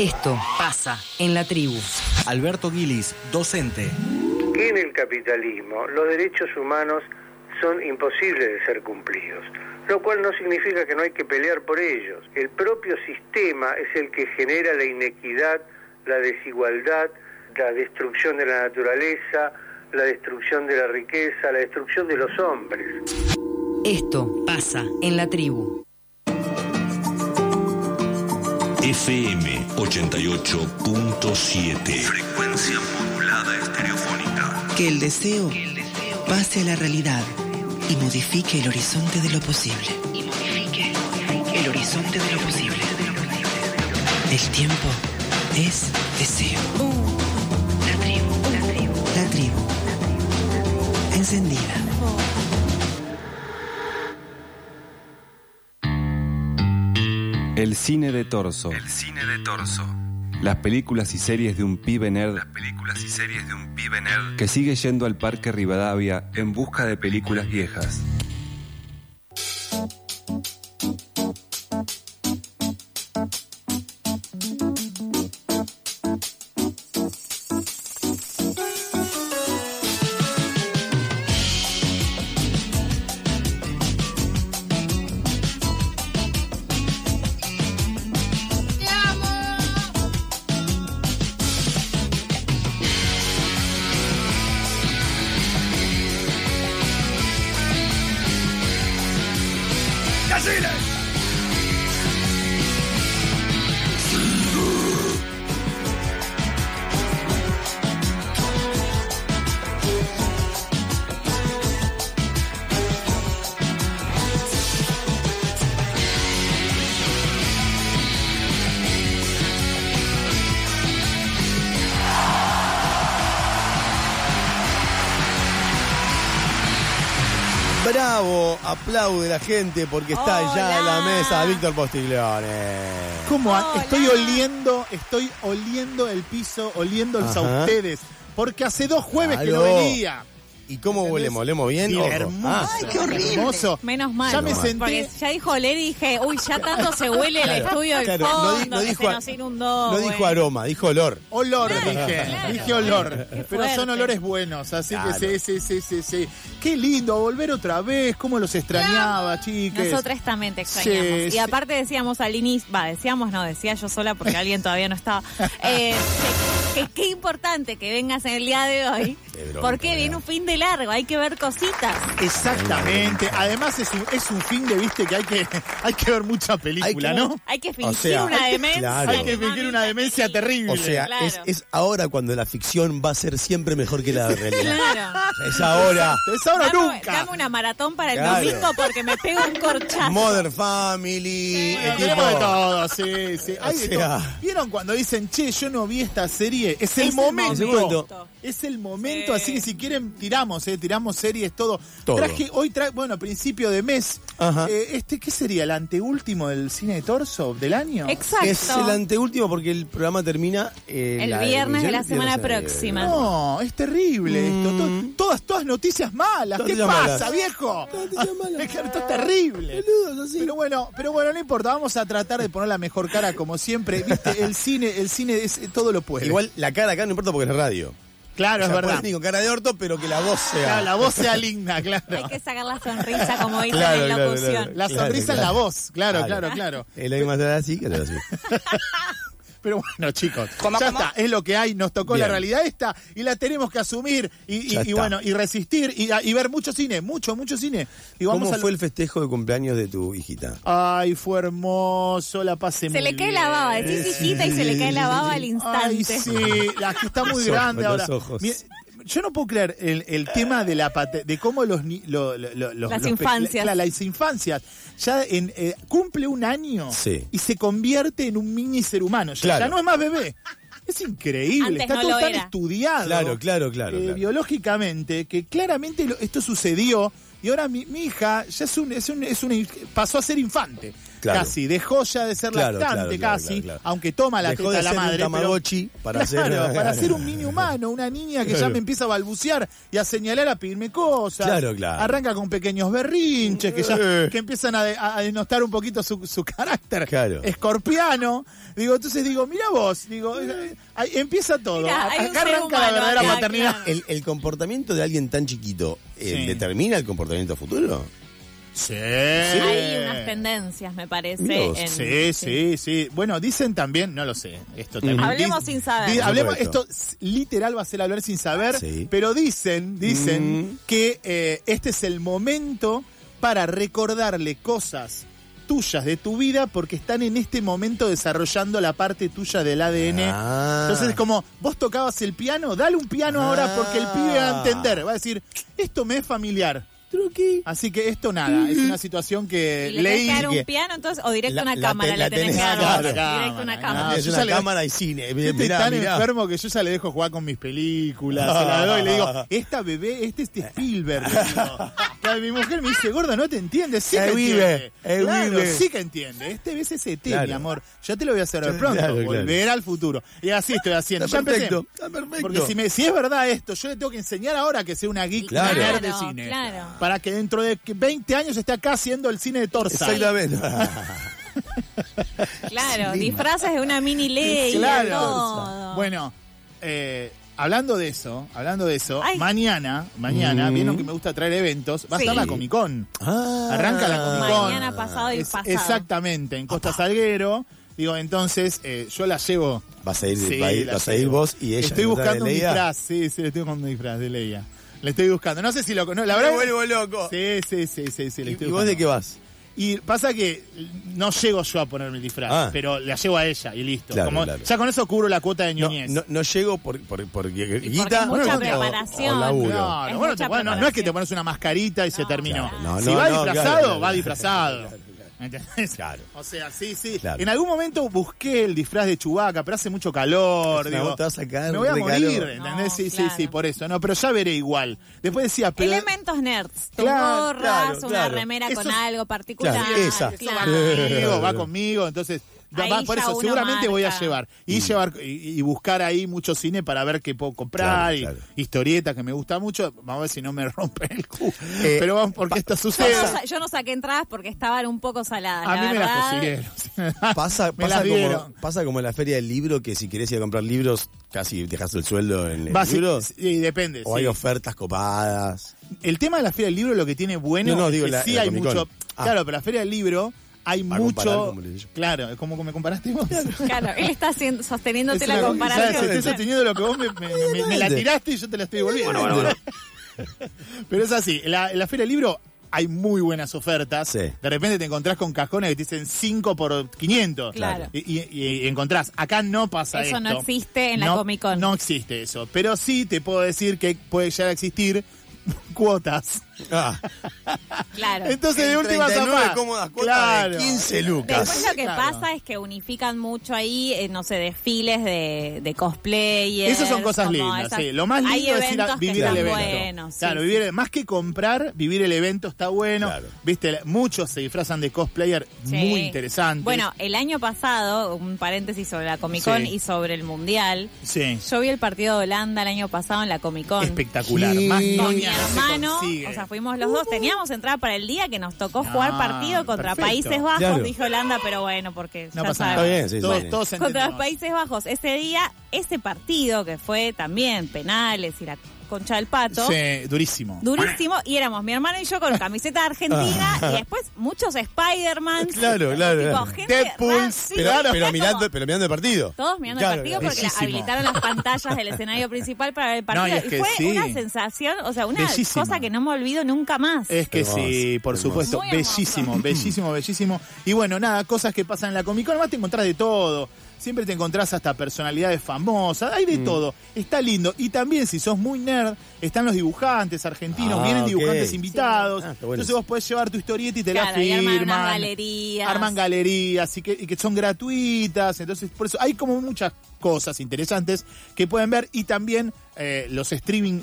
Esto pasa en la tribu. Alberto Guilis, docente. Que en el capitalismo los derechos humanos son imposibles de ser cumplidos, lo cual no significa que no hay que pelear por ellos. El propio sistema es el que genera la inequidad, la desigualdad, la destrucción de la naturaleza, la destrucción de la riqueza, la destrucción de los hombres. Esto pasa en la tribu. FM 88.7. Frecuencia modulada estereofónica. Que el deseo pase a la realidad y modifique el horizonte de lo posible. Y modifique el horizonte de lo posible. El tiempo es deseo. La tribu, la tribu, la tribu. Encendida. El cine de torso. El cine de torso. Las películas y series de un pibe nerd Las películas y series de un pibe nerd que sigue yendo al Parque Rivadavia en busca de películas viejas. Aplaude la gente porque está ya en la mesa Víctor Postiglione. ¿Cómo? Estoy oliendo, estoy oliendo el piso, oliéndolos a ustedes. Porque hace dos jueves que no venía. ¿Y cómo huelemos? ¿Olemos bien? Ojo. hermoso. Ah, Ay, qué horrible. Hermoso. Menos mal. Ya me senté- Porque ya dijo Oler y dije, uy, ya tanto se huele el Claro, estudio del claro, no fondo, di- no que dijo se a- nos inundó. No dijo bueno. aroma, dijo olor. Olor, Claro, dije. claro. Dije olor. Qué Pero son olores buenos, así Claro. que sí, sí, sí, sí, sí. Qué lindo volver otra vez, cómo los extrañaba, chiques. Nosotras también te extrañamos. Sí, y sí. aparte decíamos al inicio, va, decíamos, no, decía yo sola porque alguien todavía no estaba. Eh, que qué importante que vengas en el día de hoy. Qué bronca, porque viene un fin de largo, hay que ver cositas. Exactamente. Además es un, es un fin de viste que hay que hay que ver mucha película, Hay que- ¿no? Hay que fingir sea, una demencia. claro. Hay que fingir una demencia terrible. O sea, Claro. es, es ahora cuando la ficción va a ser siempre mejor que la realidad. Claro. Es ahora. es ahora Dame, nunca. dame una maratón para el Claro. domingo porque me pego un corchazo. Modern Family. Bueno, el tipo- tenemos de todo, sí, sí. Hay de sea. todo. ¿Vieron cuando dicen, che, yo no vi esta serie? Es el Es el momento. Es el momento. Es el momento, Sí. así que si quieren, tiramos, eh, tiramos series, todo. Todo. Traje, hoy bueno, principio de mes. Ajá. eh, este, ¿qué sería? ¿El anteúltimo del cine de torso del año? Exacto. Es el anteúltimo porque el programa termina eh, El la viernes de la semana próxima. No, es terrible esto. To- todas, todas noticias malas. Todas ¿Qué pasa, malas. viejo? noticias malas. Es que esto es terrible. Pero bueno, pero bueno, no importa, vamos a tratar de poner la mejor cara como siempre. Viste, el cine, el cine es todo lo puede. Igual la cara acá no importa porque es radio. Claro, O es sea, verdad. puedes ir con cara de orto, pero que la voz sea. Claro, la voz sea linda, claro. Hay que sacar la sonrisa, como dicen Claro, en la claro, locución. claro. La Claro, sonrisa en la claro. voz, claro, Claro. claro, claro. Es lo mismo hacer así que así. Pero bueno, chicos, ya está, es lo que hay, nos tocó la realidad esta y la tenemos que asumir y, bueno, y resistir y, y ver mucho cine, mucho, mucho cine. Y vamos ¿Cómo a fue el festejo de cumpleaños de tu hijita? Ay, fue hermoso, la pasé Se muy le cae bien. la baba, decís hijita y se le cae la baba al instante. Ay, sí, la que está muy Los ojos, grande los ahora. ojos. Mi- Yo no puedo creer el, el tema de la de cómo los, ni- lo- lo- lo- los- Las los infancias. la- las infancias ya en, eh, cumple un año Sí. y se convierte en un mini ser humano. Ya, Claro. ya no es más bebé. Es increíble, Antes está no todo tan era. estudiado Claro, claro, claro. eh, claro. biológicamente que claramente lo- esto sucedió y ahora mi, mi hija ya es un, es un, es una inf- pasó a ser infante. Claro. casi. Dejó ya de ser Claro, lactante claro, casi, claro, claro. aunque toma la Dejó teta de la ser un madre. pero- para claro, ser- para ser un niño humano, una niña que ya me empieza a balbucear y a señalar, a pedirme cosas. Claro, claro. Arranca con pequeños berrinches que ya Eh. que empiezan a, de- a denostar un poquito su, su carácter Claro. escorpiano. Digo, entonces digo, mira vos, digo, eh, ahí empieza todo. Mirá, Acá arranca la verdadera claro. ¿El, el comportamiento de alguien tan chiquito eh, Sí. determina el comportamiento futuro? Sí. Hay unas tendencias, me parece. En- Sí, sí, sí. Bueno, dicen también, no lo sé. Esto también. Hablemos Di- sin saber. di- hablemos, Correcto. esto literal va a ser hablar sin saber, Sí. pero dicen, dicen Mm. que eh, este es el momento para recordarle cosas tuyas de tu vida porque están en este momento desarrollando la parte tuya del ADN. Ah. Entonces es como, vos tocabas el piano, dale un piano ahora porque el pibe va a entender, va a decir, esto me es familiar. Así que esto nada, es una situación que ¿Y le tenés leí. que dar un piano entonces o directo a una la cámara le la tenés que dar? Directo a una Ah, cámara. es una cámara y cine. Yo estoy tan mirá. enfermo que yo ya le dejo jugar con mis películas, se la doy y le digo, esta bebé, este es Spielberg. mi mujer me dice, gorda, no te entiende, sí que vive, entiende. claro, vive. sí que entiende. Este ves ese T, Claro. mi amor. Ya te lo voy a hacer pronto. Claro, claro. Volver al futuro. Y así estoy haciendo. Está ya empecé. perfecto, está perfecto. Porque si, me, si es verdad esto, yo le tengo que enseñar ahora que sea una geek de cine. claro. Para que dentro de 20 años esté acá haciendo el cine de Torsa. Exactamente. Claro, disfraces de una mini ley. Claro. todo. Bueno, eh, hablando de eso, hablando de eso, Ay. mañana, mañana, Mm. vieron que me gusta traer eventos, va a Sí. estar la Comic Con. Ah. Arranca la Comic Con. Mañana, pasado y Es- pasado. Exactamente, en Costa Salguero. Digo, entonces, eh, yo la llevo. Vas a ir, Sí, va a ir- vas a ir vos y ella. Estoy buscando un de Leia. disfraz, sí, sí, le estoy buscando un disfraz de Leia. Le estoy buscando. No sé si lo no, la verdad. Me vuelvo loco. Sí, sí, sí, sí, sí, le ¿Y, estoy y vos de qué vas? Y pasa que no llego yo a ponerme el disfraz, Ah. pero la llevo a ella y listo. Claro, Como- claro. Ya con eso cubro la cuota de ñoñez. no, no llego por, por, porque es guita mucha o- o- preparación. o laburo. Claro, Es bueno, mucha te- bueno, no es que preparación. te pones una mascarita y se terminó. claro. No, si va no, disfrazado, va claro, disfrazado. claro, claro. ¿Me entendés? Claro. O sea, sí, sí. Claro. En algún momento busqué el disfraz de Chubaca, pero hace mucho calor. Digo, vas a me voy a de morir, calor. ¿entendés? No, sí, sí, claro. sí, por eso. No, pero ya veré igual. Después decía, pero. Elementos nerds. Tus Claro, gorras, claro, una claro. remera Eso con algo particular. Claro, esa. Eso va conmigo, va conmigo, entonces por eso seguramente voy a llevar y llevar y, y buscar ahí mucho cine para ver qué puedo comprar Claro, y claro. historietas que me gusta mucho, vamos a ver si no me rompe el culo. Eh, Pero vamos porque esto Yo sucede. no, sa- yo no saqué entradas porque estaban un poco saladas. A la mí me las verdad. consiguieron. Pasa, Me pasa, las como, dieron. pasa como en la feria del libro que si querés ir a comprar libros casi dejas el sueldo en el Va, sí, libro. sí, depende. O sí. hay ofertas copadas. El tema de la Feria del Libro lo que tiene bueno No, no, es digo que la- sí la hay mucho. Ah. Claro, pero la Feria del Libro hay Para mucho. Claro, como me comparaste vos. Claro, él está haciendo, sosteniéndote Es la comparación. Estoy sosteniendo lo que vos me, me- me- me la tiraste y yo te la estoy volviendo. Pero es así, en la, la Feria del Libro hay muy buenas ofertas. Sí. De repente te encontrás con cajones que te dicen 5 por 500. Claro. Y, y- y encontrás, acá no pasa Eso esto. no existe en la No- Comic Con. No existe eso. Pero sí te puedo decir que puede llegar a existir cuotas. Ah, Claro. Entonces de última 39 zafá. cómodas cuotas Claro. de 15 lucas. Después lo que Claro. pasa es que unifican mucho ahí, eh, no sé, desfiles de, de cosplayers. Esas son cosas como lindas, esas- sí. Lo más hay lindo es ir a eventos que vivir el están evento. buenos, sí, claro, sí. vivir, más que comprar, vivir el evento está bueno. Claro. Viste, muchos se disfrazan de cosplayer Sí. muy interesantes. Bueno, el año pasado, un paréntesis sobre la Comic Con Sí. y sobre el Mundial. sí. Yo vi el partido de Holanda el año pasado en la Comic Con. Espectacular. Sí. Más Con mi noña no se hermano, consigue. o sea, fuimos los dos, teníamos entrada para el día que nos tocó No, jugar partido contra perfecto. Países Bajos, Claro. dije Holanda, pero bueno, porque no ya pasa nada. sabemos. Está bien, sí, todos, sí. todos contra los entendemos. Países Bajos. Ese día, ese partido que fue también penales y la concha del pato. Sí, durísimo. Durísimo, y éramos mi hermano y yo con camiseta Argentina y después muchos Spider-Man. Claro, claro, Tipo, claro. gente Deadpool, sí, Pero, claro, pero mirando, pero mirando el partido. Todos mirando Claro, el partido porque la- habilitaron las pantallas del escenario principal para ver el partido. No, y es y que fue sí. una sensación, o sea, una Bellísimo. cosa que no me olvido nunca más. Es que Hermoso, sí, por hermoso. supuesto. Bellísimo, bellísimo, bellísimo. Y bueno, nada, cosas que pasan en la Comic Con. Además te encontrás de todo. Siempre te encontrás hasta personalidades famosas. Hay de Mm. todo. Está lindo. Y también, si sos muy nerd, están los dibujantes argentinos. Ah, vienen dibujantes invitados. Ah, bueno. Entonces vos podés llevar tu historieta y te Claro, la y arman firman. unas galerías. Arman galerías y que, y que son gratuitas. Entonces, por eso hay como muchas cosas interesantes que pueden ver. Y también eh, los streaming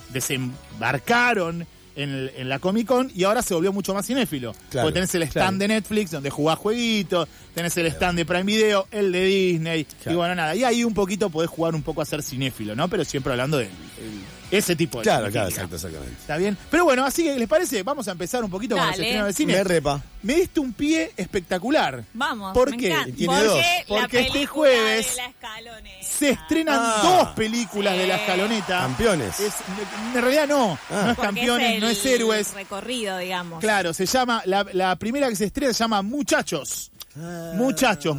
desembarcaron en, el- en la Comic Con y ahora se volvió mucho más cinéfilo. Claro, Porque tenés el stand claro. de Netflix donde jugás jueguitos, tenés el stand de Prime Video, el de Disney, Claro. y bueno, nada. Y ahí un poquito podés jugar un poco a ser cinéfilo, ¿no? Pero siempre hablando de ese tipo de Claro, claro, exacto, exactamente. ¿Está bien? Pero bueno, así que, ¿les parece? Vamos a empezar un poquito con los Dale. estrenos de cine. Me repa. Me diste un pie espectacular. Vamos. ¿Por me qué? encanta. Tiene Porque dos. la Porque este película jueves de la escaloneta. Se estrenan Ah. dos películas de la Sí. escaloneta. Campeones. Es- en realidad no, Ah. no es Porque campeones, el no es héroes. recorrido, digamos. Claro, se llama, la, la primera que se estrena se llama Muchachos. Muchachos,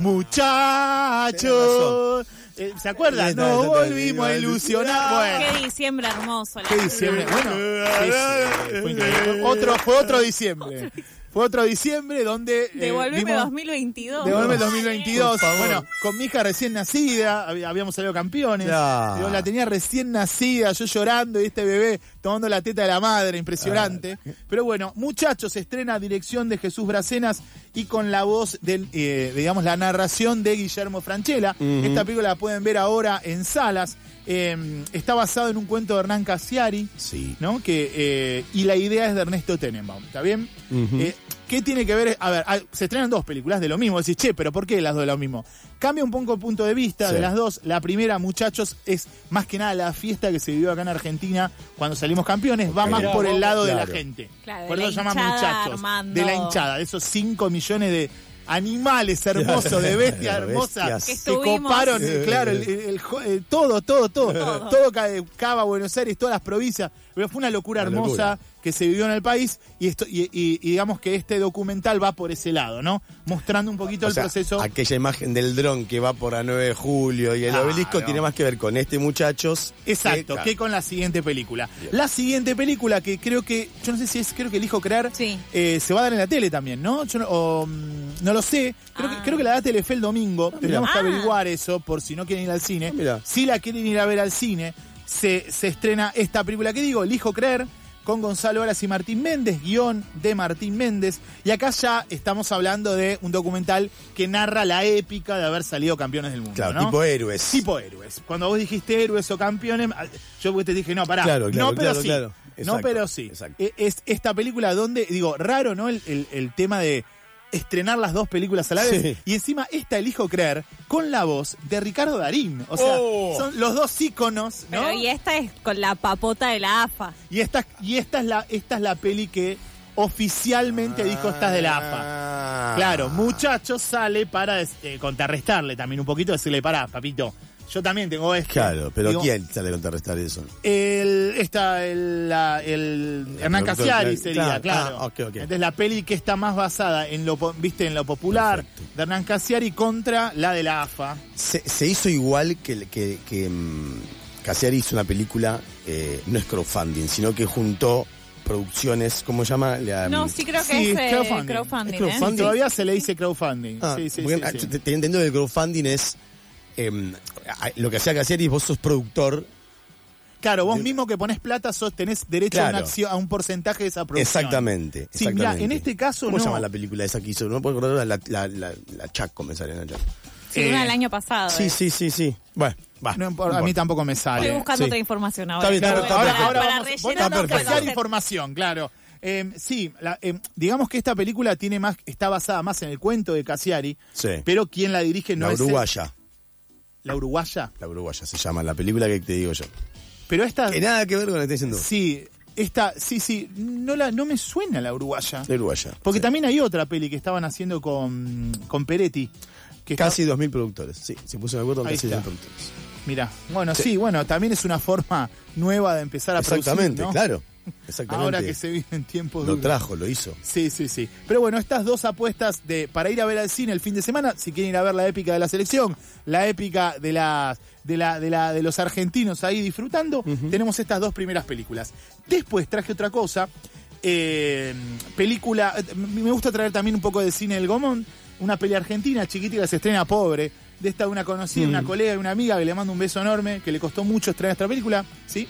muchachos. Eh, ¿Se acuerdan? Está, volvimos a ilusionar. Bueno, Qué diciembre hermoso. la qué diciembre. Bueno, sí, sí, fue increíble. Otro, fue otro diciembre. Fue otro diciembre donde. eh, Devolveme vimos- 2022. Devolveme Dale. 2022. Por favor. Bueno, con mi hija recién nacida, hab- habíamos salido campeones. Yo la tenía recién nacida, yo llorando y este bebé tomando la teta de la madre, impresionante. Pero bueno, muchachos, estrena dirección de Jesús Bracenas y con la voz del, eh, digamos, la narración de Guillermo Franchella. Esta película la pueden ver ahora en salas. Eh, está basado en un cuento de Hernán Casiari. Sí. ¿no? Que, eh, y la idea es de Ernesto Tenenbaum, ¿está bien? Eh, ¿Qué tiene que ver? A ver, se estrenan dos películas de lo mismo. Decís, che, pero ¿por qué las dos de lo mismo? Cambia un poco el punto de vista Sí. de las dos. La primera, muchachos, es más que nada la fiesta que se vivió acá en Argentina cuando salimos campeones. Va más por el lado de la gente. Claro, por eso se llama hinchada muchachos. armando. De la hinchada, de esos 5 millones de animales hermosos, de bestias Bestias. hermosas Que que coparon, eh, claro, el, el- el jo- eh, todo, todo, todo, todo, ca- Cava, Buenos Aires, todas las provincias. Pero fue una locura Una hermosa locura. que se vivió en el país y, esto, y, y- y digamos que este documental va por ese lado, ¿no? Mostrando un poquito O el sea, proceso. Aquella imagen del dron que va por a 9 de julio y el obelisco tiene más que ver con este muchachos. Exacto, que- que con la siguiente película. La siguiente película que creo que, yo no sé si es, creo que elijo creer, Sí. eh, se va a dar en la tele también, ¿no? Yo no, o, mm, no lo sé, creo, Ah. que, creo que la da Telefe el domingo, tendríamos que Ah. averiguar eso por si no quieren ir al cine. Ah. Si la quieren ir a ver al cine, se, se estrena esta película que digo, Elijo creer, con Gonzalo Aras y Martín Méndez, guion de Martín Méndez. Y acá ya estamos hablando de un documental que narra la épica de haber salido campeones del mundo. Claro, ¿no? tipo héroes. Tipo héroes. Cuando vos dijiste héroes o campeones, ah, yo te dije, no, pará. Claro, claro, no, pero claro, sí. claro. No, Exacto, pero sí. exacto. Es esta película donde, digo, raro, ¿no? El, el- el tema de estrenar las dos películas a la vez. Sí. Y encima, esta elijo creer con la voz de Ricardo Darín. O sea, Oh. son los dos íconos, ¿no? Pero y esta es con la papota de la AFA. Y esta, y esta es la, esta es la peli que oficialmente dijo esta es de la AFA. Ah. Claro, muchachos sale para este, contrarrestarle también un poquito, decirle, pará, papito, yo también tengo esto. Claro, pero Digo, ¿quién sale a contrarrestar eso? El, esta, el, la- el Hernán Casiari claro. sería, Claro. claro. Ah, ok, ok. Entonces la peli que está más basada en lo, viste, en lo popular de Hernán Casiari contra la de la AFA. Se, se hizo igual que, que, que mm, Casiari hizo una película, eh, no es crowdfunding, sino que juntó producciones, ¿cómo se llama? La, No, mm, sí creo que Sí, es eh, crowdfunding. crowdfunding. Es ¿eh? crowdfunding. Todavía se le dice crowdfunding. Ah, sí, sí, porque, sí, ah, sí. Te, te entiendo que el crowdfunding es em, a- lo que hacía Casiari vos sos productor. Claro, vos de- mismo que pones plata sos, tenés derecho a, una Claro. acción, a un porcentaje de esa producción. Exactamente. Sí, mirá, exactamente. en este caso ¿Cómo no. se llama la película esa que hizo? No puedo acordar la, la, la, la Chaco me sale en la Chaco. Sí, Eh, una del año pasado. Sí, eh. sí, sí, sí. Bueno, va. No a mí tampoco me sale. Estoy buscando Sí. otra información ahora. Está bien, Claro, está ahora, perfecto. ahora Para vamos, vos tenés que información, claro. Eh, sí, la- eh, digamos que esta película tiene más, está basada más en el cuento de Casiari, Sí. pero quien la dirige no la es el- uruguaya. La uruguaya. La uruguaya se llama, la película que te digo yo. Pero esta, Que nada que ver con lo que estoy diciendo. sí, esta, sí, sí, no la, no me suena la uruguaya. La uruguaya. Porque Sí. también hay otra peli que estaban haciendo con, con Peretti. Que está- Casi 2.000 productores. Sí, se puso de acuerdo con casi está. 2.000 productores. Mira, bueno, sí. Sí. bueno, también es una forma nueva de empezar a Exactamente, producir, ¿no? claro. Exactamente. Ahora que se viven tiempos Lo duros. trajo, lo hizo. Sí, sí, sí. Pero bueno, estas dos apuestas de para ir a ver al cine el fin de semana, si quieren ir a ver la épica de la selección, la épica de las de la de la de los argentinos ahí disfrutando, tenemos estas dos primeras películas. Después traje otra cosa, eh, película, eh, me gusta traer también un poco de cine del Gomón, una peli argentina chiquitita que se estrena pobre, de esta una conocida, una colega y una amiga que le mando un beso enorme, que le costó mucho estrenar esta película, ¿sí?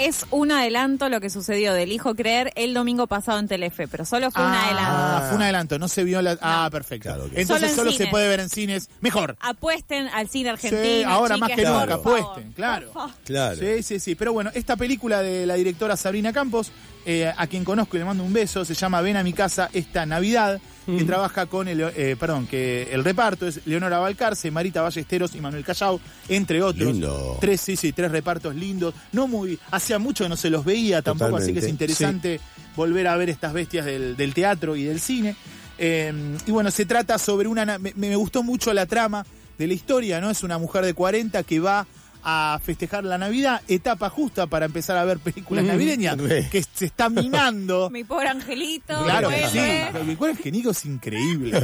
Es un adelanto lo que sucedió del Hijo Creer el domingo pasado en Telefe, pero solo fue un Ah, adelanto. fue un adelanto, no se vio la... Ah, perfecto. Claro, ok. Entonces Solo en solo se cines. puede ver en cines. Mejor. Apuesten al cine argentino. Sí, ahora más chiques, que por nunca, favor. apuesten, claro. Claro. Sí, sí, sí. Pero bueno, esta película de la directora Sabrina Campos eh, a quien conozco y le mando un beso, se llama Ven a mi casa esta Navidad, que trabaja con el, eh, perdón, que el reparto es Leonora Balcarce, Marita Ballesteros y Manuel Callao, entre otros. Lindo. Tres, sí, sí, tres repartos lindos. No muy, hacía mucho que no se los veía tampoco, así que es interesante volver a ver estas bestias del, del teatro y del cine. Eh, y bueno, se trata sobre una... na- Me, me gustó mucho la trama de la historia, ¿no? Es una mujer de 40 que va a festejar la Navidad, etapa justa para empezar a ver películas navideñas, que se está minando. Mi pobre angelito. Claro que sí. Mi cuero angelico es increíble.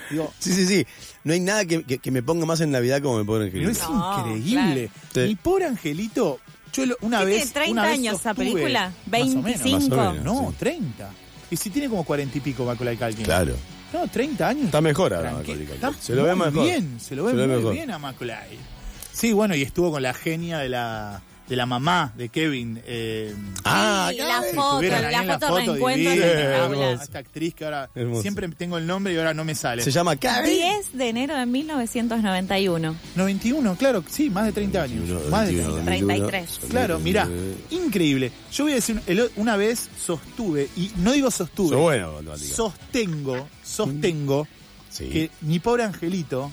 Digo, Sí, sí, sí. No hay nada que, que- que me ponga más en Navidad como me pone pero Angelito. es No, increíble. claro. Mi pobre angelito, yo lo- una ¿Qué vez. tiene, 30 una vez años esa película? Más o menos. 25. más o menos. No, Sí. 30. Y si tiene como 40 y pico Macaulay Culkin. Claro. No, 30 años. Está mejor ahora, Macaulay Culkin. Se lo ve muy mejor. bien, se lo ve Se lo ve muy mejor. bien a Macaulay. Sí, bueno, y estuvo con la genia de la, de la mamá de Kevin. Eh, Ah, Sí, la foto, la en foto reencuentro. divina, espectacular. Hermoso. Esta actriz que ahora Hermoso. siempre tengo el nombre y ahora no me sale. Se llama Karen. 10 de enero de 1991. 91, claro, sí, más de 30 años. más de 30. 33. Claro, mirá, increíble. Yo voy a decir, una vez sostuve, y no digo sostuve, Sos bueno, sostengo, sostengo Sí. que Mi Pobre Angelito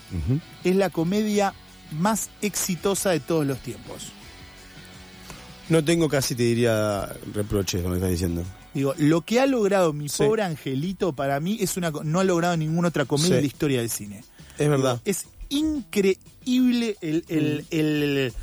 es la comedia más exitosa de todos los tiempos. No tengo casi, te diría, reproches con lo que estás diciendo. Digo, lo que ha logrado Mi Sí. Pobre Angelito para mí es una no ha logrado ninguna otra comedia Sí. de la historia del cine. Es verdad. Es increíble el, el- el-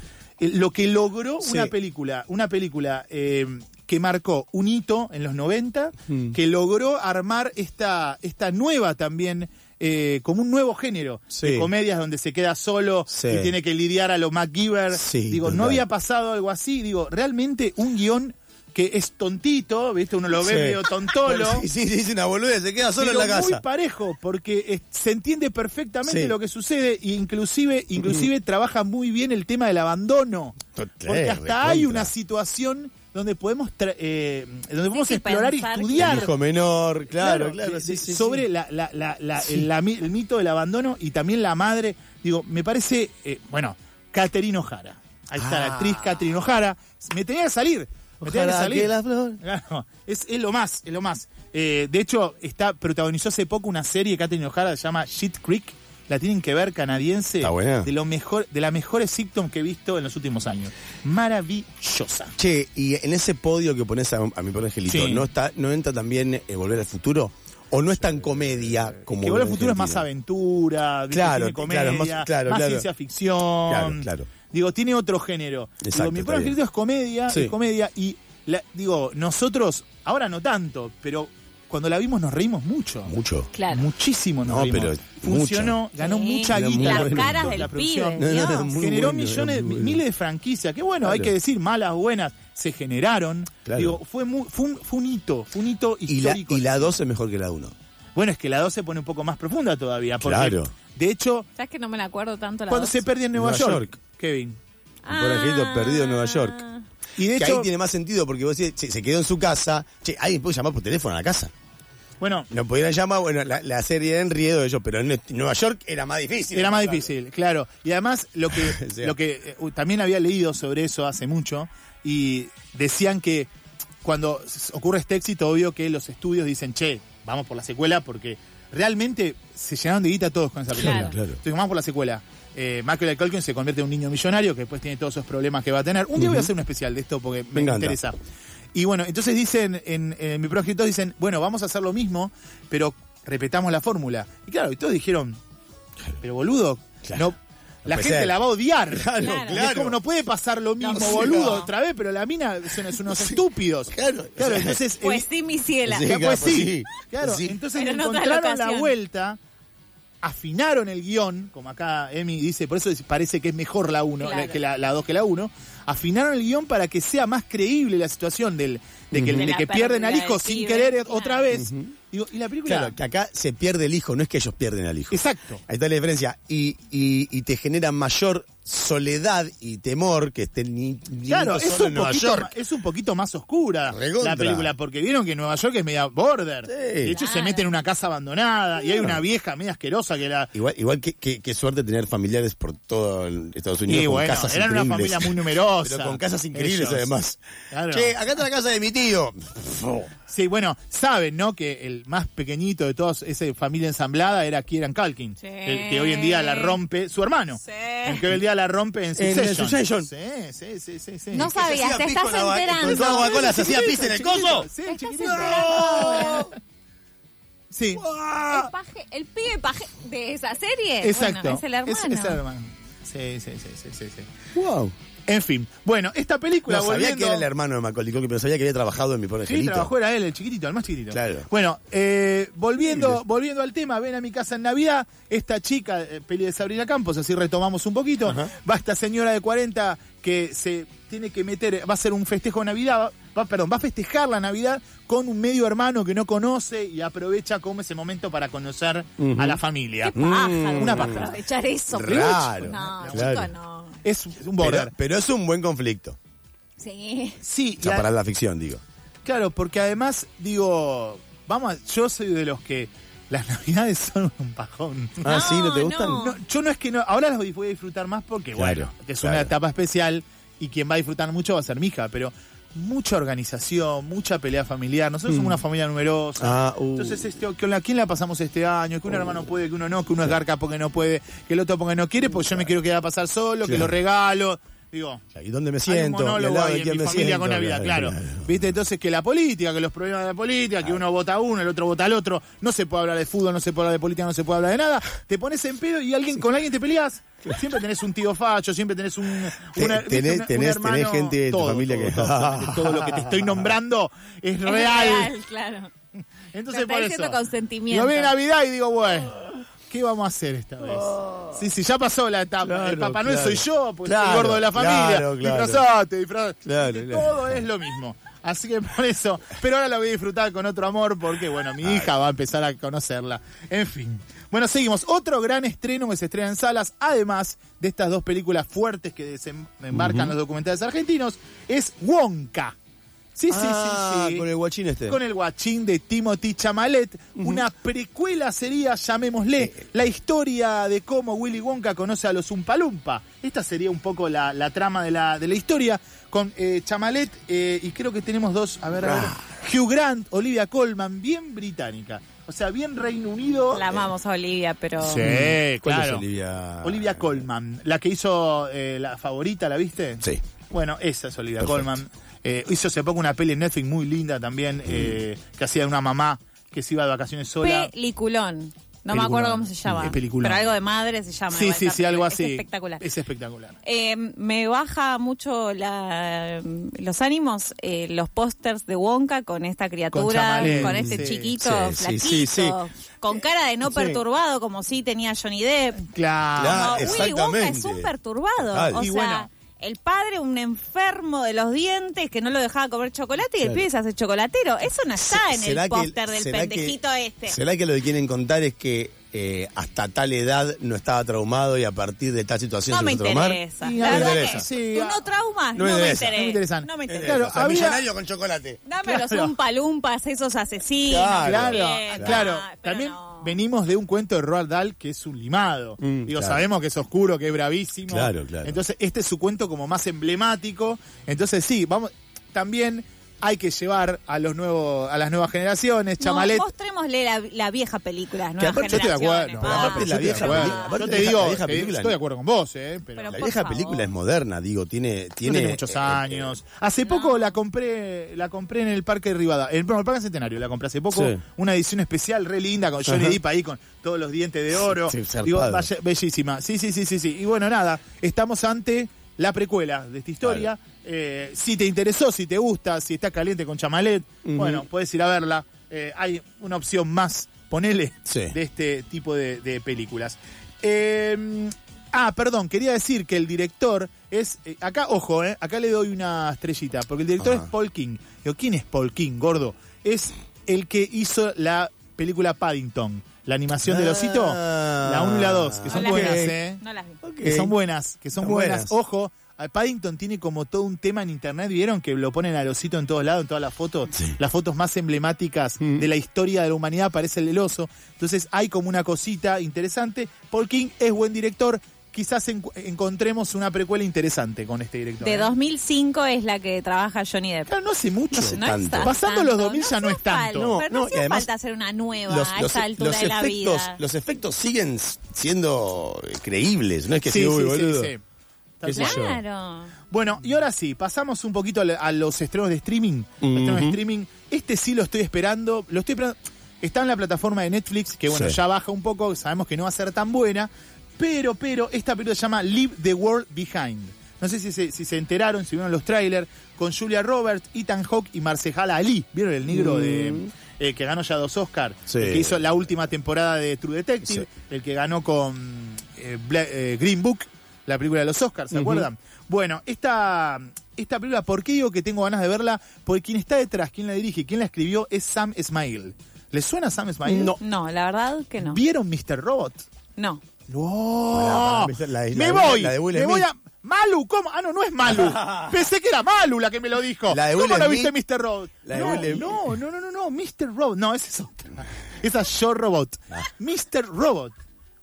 el- lo que logró Sí. una película, una película eh, que marcó un hito en los 90, Mm. que logró armar esta, esta nueva también, eh, como un nuevo género Sí. de comedias donde se queda solo Sí. y tiene que lidiar a lo MacGyver. Sí, digo, no había pasado algo así. Digo, realmente un guion que es tontito, ¿viste? Uno lo ve medio tontolo. Sí, sí, sí, es una boludez, se queda solo pero en la muy casa. parejo, porque se entiende perfectamente lo que sucede e inclusive, inclusive trabaja muy bien el tema del abandono. Porque hasta hay una situación donde podemos tra- eh, donde podemos sí, explorar y estudiar El hijo menor, claro, claro. de- sí, de- sí, sobre sí. La, la- la- la- Sí. el, la el mito del abandono y también la madre. Digo, me parece, eh, bueno, Caterina Ojara. Ahí está la Ah. actriz Caterina Ojara. Me tenía que salir. Me tenía que salir. que la flor- Claro, es, es lo más, es lo más. Eh, de hecho, está protagonizó hace poco una serie Catherine O'Hara, se llama Shit Creek. La tienen que ver canadiense. Está buena. De lo mejor, de las mejores sitcom que he visto en los últimos años. Maravillosa. Che, y en ese podio que pones a, a mi pobre angelito, Sí. ¿no está no entra también eh, Volver al Futuro? ¿O no es tan comedia como que Volver al futuro es más aventura. Claro, comedia, claro, más- claro, más claro. ciencia ficción. Claro, claro. Digo, tiene otro género. Exacto, digo, mi bien. angelito es comedia, Sí. es comedia. Y la- digo, nosotros, ahora no tanto, pero cuando la vimos nos reímos mucho. Mucho. Claro. Muchísimo nos No, reímos. pero Funcionó, mucho. ganó Sí. mucha guita. Las bueno. caras la del producción. pibe, No, no, generó bueno, millones, bueno. miles de franquicias, que bueno, hay que decir, malas, buenas, se generaron. Claro. Digo, fue, muy, fue, un, fue un hito, fue un hito Y la, histórico. y la 2 es mejor que la 1. Bueno, es que la 2 se pone un poco más profunda todavía. Porque, Claro. De hecho, ¿Sabes que no me la acuerdo tanto la cuando dos? se pierde en Nueva, Nueva York, York. Kevin. Mi pobre angelito perdido en Nueva York. Y de que hecho, ahí tiene más sentido porque vos decís, che, se quedó en su casa. Che, alguien puede llamar por teléfono a la casa. Bueno, No pudieran llamar, bueno, la, la serie era en Riedo de ellos, pero en Nueva York era más difícil. Era más difícil, claro. Y además, lo que, O sea. lo que eh, también había leído sobre eso hace mucho, y decían que cuando ocurre este éxito, obvio que los estudios dicen, che, vamos por la secuela, porque realmente se llenaron de guita todos con esa película. Claro. Claro. Entonces, vamos por la secuela. Eh, Macaulay Culkin se convierte en un niño millonario que después tiene todos esos problemas que va a tener. Un día voy a hacer un especial de esto porque me, interesa. Y bueno, entonces dicen, en, en mi proyecto dicen, bueno, vamos a hacer lo mismo, pero repetamos la fórmula. Y claro, y todos dijeron, pero boludo, Claro. no, la gente la va a odiar. Claro, Claro. Y claro. Es como no puede pasar lo mismo, No, boludo, no. otra vez, pero la mina son, son unos estúpidos. Claro. Claro, entonces. Pues evi- sí, mi ciela. Sí. pues claro, sí. sí. Claro, Sí. entonces Pero encontraron la vuelta, afinaron el guion, como acá Emi dice, por eso es- parece que es mejor la 1 Claro. que la 2 que la 1. Afinaron el guion para que sea más creíble la situación del, de que, De de la que pierden al hijo sin querer claro. otra vez. Digo, y la película. Claro, que acá se pierde el hijo, no es que ellos pierden al hijo. Exacto. Ahí está la diferencia. Y, y, y te genera mayor soledad y temor que esté ni, ni Claro, es un, en Nueva poquito, York. es un poquito más oscura Recontra. la película, porque vieron que Nueva York es media border. Sí. De hecho, se mete en una casa abandonada y hay una vieja media asquerosa que la... Igual, igual que, que- que suerte tener familiares por todo el Estados Unidos Y con bueno, casas eran una familia muy numerosa. Pero con casas increíbles Ellos. además. Claro. Che, acá está la casa de mi tío. Sí, bueno, saben, ¿no? Que el más pequeñito de todos, esa familia ensamblada, era Kieran Culkin. Sí. El que hoy en día la rompe, su hermano. Sí. El que hoy en la rompe en En Succession. Succession. Sí, sí, sí, sí. sí. No sabías, te estás enterando. con Coca-Cola se hacía pis en el coso. Sí, chiquitito. El, paje, el pibe paje de esa serie. exacto. Bueno, es el hermano. Es, es el hermano. Sí, sí, sí, sí, sí, sí. Wow. En fin, bueno, esta película No, sabía volviendo... que era el hermano de Macaulay Culkin, pero sabía que había trabajado en mi pobre Sí, angelito. trabajó era él, el chiquitito, el más chiquitito. Claro. Bueno, eh, volviendo, volviendo al tema, ven a mi casa en Navidad, esta chica, eh, peli de Sabrina Campos, así retomamos un poquito, Ajá. va esta señora de 40 que se tiene que meter, va a hacer un festejo de Navidad, va, perdón, va a festejar la Navidad con un medio hermano que no conoce y aprovecha como ese momento para conocer a la familia. Qué paja, Mm. Una paja. aprovechar eso. Raro. No, Claro. chico, no. Es un border. pero es un buen conflicto. Sí. Sí, O sea, para la ficción, digo. Claro, porque además, digo, vamos, a- yo soy de los que las navidades son un pajón. Ah, sí, ¿no te No, gustan? no. No, yo no es que no, ahora las voy a disfrutar más porque, Claro, bueno, es claro. una etapa especial y quien va a disfrutar mucho va a ser mi hija, pero mucha organización, mucha pelea familiar. Nosotros somos una familia numerosa. Mm. Ah, uh. Entonces, este, ¿con la, quién la pasamos este año? Que un hermano puede, que uno no, que uno es garca porque no puede, que el otro porque no quiere, porque yo me quiero quedar a pasar solo, que lo regalo. Digo, ¿Y dónde me hay un siento? ¿Y al monólogo ahí en quién mi me familia siento? con Navidad, claro. ¿Viste? Entonces que la política, que los problemas de la política, que uno vota a uno, el otro vota al otro, no se puede hablar de fútbol, no se puede hablar de política, no se puede hablar de nada, te pones en pedo y alguien con alguien te peleas. Siempre tenés un tío facho, siempre tenés un, una- tenés- un tenés- hermano, tenés gente de tu todo, familia todo, que- todo, todo lo que te estoy nombrando es Es real. real, claro. Entonces por eso. con sentimiento. Yo veo Navidad y digo, bueno, ¿qué vamos a hacer esta vez? Sí, sí, ya pasó la etapa. Claro, el Papá Noel claro. soy yo, porque soy el gordo de la familia. claro, claro. Disfrazate, disfrazate. Claro. Todo es lo mismo. Así que por eso, pero ahora la voy a disfrutar con otro amor porque, bueno, mi hija va a empezar a conocerla. En fin. Bueno, seguimos. Otro gran estreno que se estrena en salas, además de estas dos películas fuertes que desembarcan los documentales argentinos, es Wonka. Sí, sí, Ah, sí, sí. con el guachín este. Con el guachín de Timothy Chamalet. Una precuela sería, llamémosle, la historia de cómo Willy Wonka conoce a los Umpalumpa. Esta sería un poco la, la trama de la, de la historia. Con eh, Chamalet, eh, y creo que tenemos dos, a ver, a ver. Hugh Grant, Olivia Colman, bien británica. O sea, bien Reino Unido. La amamos a Olivia, pero. Sí, ¿Cuál claro. es Olivia? Olivia Colman, la que hizo eh, la favorita, ¿la viste? Sí. Bueno, esa es Olivia. Colman. Eh, hizo hace poco una peli en Netflix muy linda también, eh, que hacía de una mamá que se iba de vacaciones sola. Peliculón. No me acuerdo cómo se llama. Es peliculón. Pero algo de madre se llama. sí, sí, sí, algo así. Es espectacular. Es espectacular. Eh, me baja mucho la- los ánimos eh, los pósters de Wonka con esta criatura, Chamalet, con, este sí. chiquito, Sí, sí, flaquito, sí, sí. con cara de no Sí. perturbado como sí tenía Johnny Depp. Claro. Willy Wonka es un perturbado. Total. O Y sea, bueno. El padre, un enfermo de los dientes que no lo dejaba comer chocolate y el Claro. pibe se hace chocolatero. Eso no está en ¿Será el póster del que- pendejito este. ¿Será que lo que quieren contar es que eh, hasta tal edad no estaba traumado y a partir de tal situación No se me traumar? interesa. La no me verdad interesa. que Sí, tú no traumas, no no, me interesa. interesa. No me interesan. No me interesa. Claro, O sea, había- millonario con chocolate. Dame los Claro. umpalumpas, esos asesinos. Claro, Claro, También no. venimos de un cuento de Roald Dahl que es un limado. Mm, Digo, claro. sabemos que es oscuro, que es bravísimo. Claro, claro. Entonces, este es su cuento como más emblemático. Entonces, sí, vamos. También hay que llevar a los nuevos, a las nuevas generaciones, Chamalet. No, mostrémosle la, la vieja película, Que nuevas aparte yo estoy de acuerdo. no, Ah, la yo vieja película- te digo, vieja que película- estoy de acuerdo con vos, ¿eh? Pero, Pero La vieja favor. película es moderna, digo, tiene... no tiene tiene muchos eh, eh, años. Hace poco la compré, la compré en el Parque de Rivadavia, en el, Parque Centenario, la compré hace poco, Sí. una edición especial re linda con Johnny. Depp ahí con todos los dientes de oro. Sí. Digo, vaya- bellísima. Sí, sí, sí, sí, sí. Y bueno, nada, estamos ante la precuela de esta historia. Eh, si te interesó, si te gusta, si está caliente con Chamalet, bueno, puedes ir a verla. Eh, hay una opción más, ponele, Sí. de este tipo de, de películas. Eh, ah, perdón, quería decir que el director es. acá, ojo, acá le doy una estrellita, porque el director Ajá. es Paul King. Digo, ¿quién es Paul King, gordo? Es el que hizo la película Paddington. La animación del osito, Ah. la 1 y la 2, que No son las buenas, vi. ¿eh? No las vi. Que son buenas, que son buenas. Ojo, a Paddington tiene como todo un tema en internet, ¿vieron? Que lo ponen al osito en todos lados, en todas las fotos. Las fotos más emblemáticas Mm. de la historia de la humanidad aparece el del oso. Entonces hay como una cosita interesante. Paul King es buen director. Quizás en- encontremos una precuela interesante con este director. De ¿eh? 2005 es la que trabaja Johnny Depp. Claro, no hace mucho. No hace No tanto. Pasando tanto. los 2000 ya no es tanto. falta, No, pero no, no, y hacía además falta hacer una nueva Los, a los- esta altura los de la efectos, vida. los efectos siguen siendo creíbles, no es que Sí, sea, sí, uy, sí, boludo. sí. Tal ¿Qué sé cual. yo? Claro. Bueno, y ahora sí, pasamos un poquito a, a los estrenos de streaming. Estrenos de streaming. Este sí lo estoy esperando. Lo estoy esperando. Está en la plataforma de Netflix, que bueno, Sí. ya baja un poco, sabemos que no va a ser tan buena. Pero, pero, esta película se llama Leave the World Behind. No sé si se, si se enteraron, si vieron los trailers, con Julia Roberts, Ethan Hawke y Marcejala Ali. ¿Vieron el negro de eh, que ganó ya dos Oscars? Sí. El que hizo la última temporada de True Detective, Sí. el que ganó con eh, eh, Green Book, la película de los Oscars, ¿se acuerdan? Bueno, esta, esta película, ¿por qué digo que tengo ganas de verla? Porque quien está detrás, quien la dirige, quien la escribió es Sam Smile. ¿Les suena Sam Smile? No. No, la verdad que no. ¿Vieron Mr. Robot? No. No. La- la- me la- voy. la de Will me voy a. Malu, ¿cómo? Ah, no, no es Malu. Pensé que era Malu la que me lo dijo. La de ¿Cómo Will no Smith? viste Mr. Robot? La de no, Will no, no, no, no, no, Mr. Robot. No, esa es otra. Esa es Yo Robot. Ah. Mr. Robot.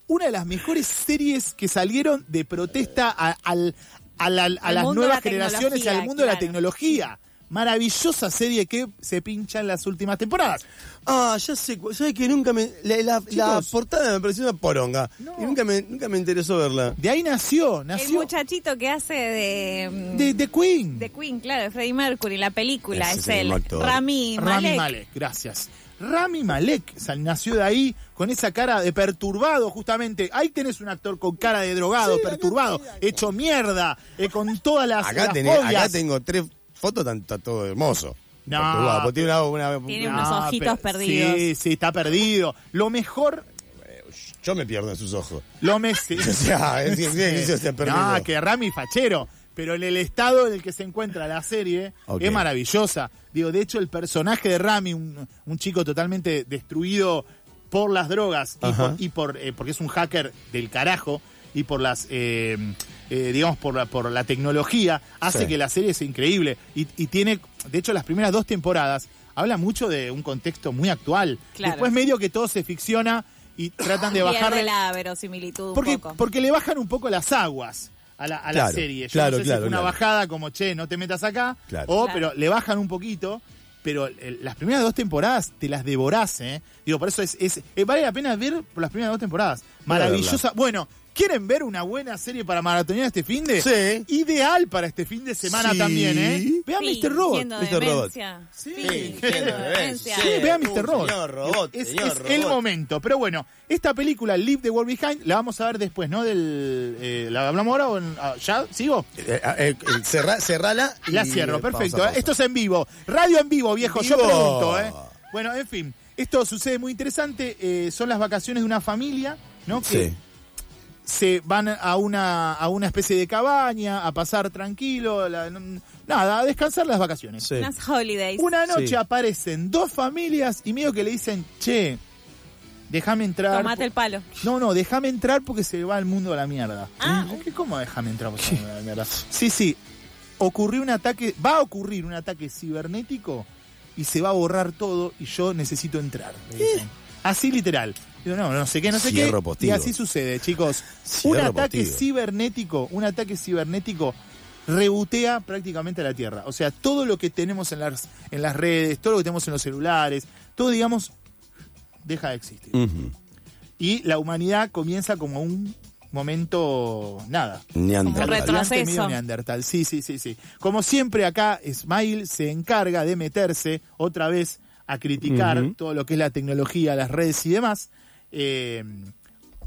Una de las mejores series que salieron de protesta a, al- a la- a las nuevas la generaciones y al mundo de la tecnología. Maravillosa serie que se pincha en las últimas temporadas. Ah, ya sé, ¿sabes que nunca me. La, la- la Chicos. portada me pareció una poronga. No. Y nunca me, nunca me interesó verla. De ahí nació, El nació muchachito que hace de, de, de Queen. de Queen, claro, de Freddie Mercury, la película, Ese es es el actor. Rami Rami Malek. Malek. gracias. Rami Malek sal- nació de ahí con esa cara de perturbado, justamente. Ahí tenés un actor con cara de drogado, perturbado, hecho mierda, eh, con todas las, Acá, las tenés- fobias. acá tengo tres fotos, tan- está todo hermoso. No, tiene una- una- Tiene unos ojitos pero- perdidos. Sí, sí, está perdido. Lo mejor, Yo me pierdo en sus ojos. lo me... sí. O sea, es- es- es- es- es perdido. No, que Rami fachero. Pero en el estado en el que se encuentra la serie es maravillosa. Digo, de hecho, el personaje de Rami, un, un chico totalmente destruido por las drogas y, Ajá. por, y por, eh, porque es un hacker del carajo y por las eh, eh, digamos por la, por la tecnología hace Sí. que la serie sea increíble y, y tiene de hecho las primeras dos temporadas habla mucho de un contexto muy actual Claro. después medio que todo se ficciona y tratan de bajarle la verosimilitud porque, un poco. porque le bajan un poco las aguas a la, a la serie. Yo claro, no sé claro, si fue una claro. bajada como, che, no te metas acá, Claro. o Claro. pero le bajan un poquito, pero el- las primeras dos temporadas te las devorás, ¿eh? Digo, por eso es, es- eh, vale la pena ver por las primeras dos temporadas. Maravillosa. Bueno, ¿quieren ver una buena serie para maratonear este fin de? Sí. Ideal para este fin de semana Sí. también, ¿eh? Vean Sí, Mr. Robot. Mr. Robot. Sí, Sí, sí, siendo demencia. Sí, vea Mr. Robot. señor robot, es señor es robot. el momento. Pero bueno, esta película, Leave the World Behind, la vamos a ver después, ¿no? Del, eh, ¿La hablamos ahora o en- ah, ya? ¿Sigo? Eh, eh, eh, cerra- cerrala. y La cierro, perfecto. pausa. Esto es en vivo. Radio en vivo, viejo. En Yo pregunto, ¿eh? Bueno, en fin. Esto sucede muy interesante. eh, son las vacaciones de una familia, ¿no? Que Sí. Se van a una, a una especie de cabaña, a pasar tranquilo, la- nada, a descansar las vacaciones. Sí. Unas holidays. Una noche Sí. aparecen dos familias y medio que le dicen, che, déjame entrar. Tomate el palo. No, no, déjame entrar porque se va el mundo a la mierda. Ah. ¿Qué, ¿Cómo déjame entrar porque se va el mundo a la mierda? Sí, sí. Ocurrió un ataque, va a ocurrir un ataque cibernético y se va a borrar todo y yo necesito entrar. me dicen. Así literal. Digo, no, no sé qué, no sé Cierro qué. postigo. Y así sucede, chicos. Cierro un ataque postigo. cibernético, un ataque cibernético rebotea prácticamente a la Tierra. O sea, todo lo que tenemos en las, en las redes, todo lo que tenemos en los celulares, todo, digamos, deja de existir. Y la humanidad comienza como un momento, nada. Neandertal. Como retroceso. Medio neandertal. Sí, sí, sí, sí. Como siempre acá, Smile se encarga de meterse otra vez a criticar todo lo que es la tecnología, las redes y demás. Eh,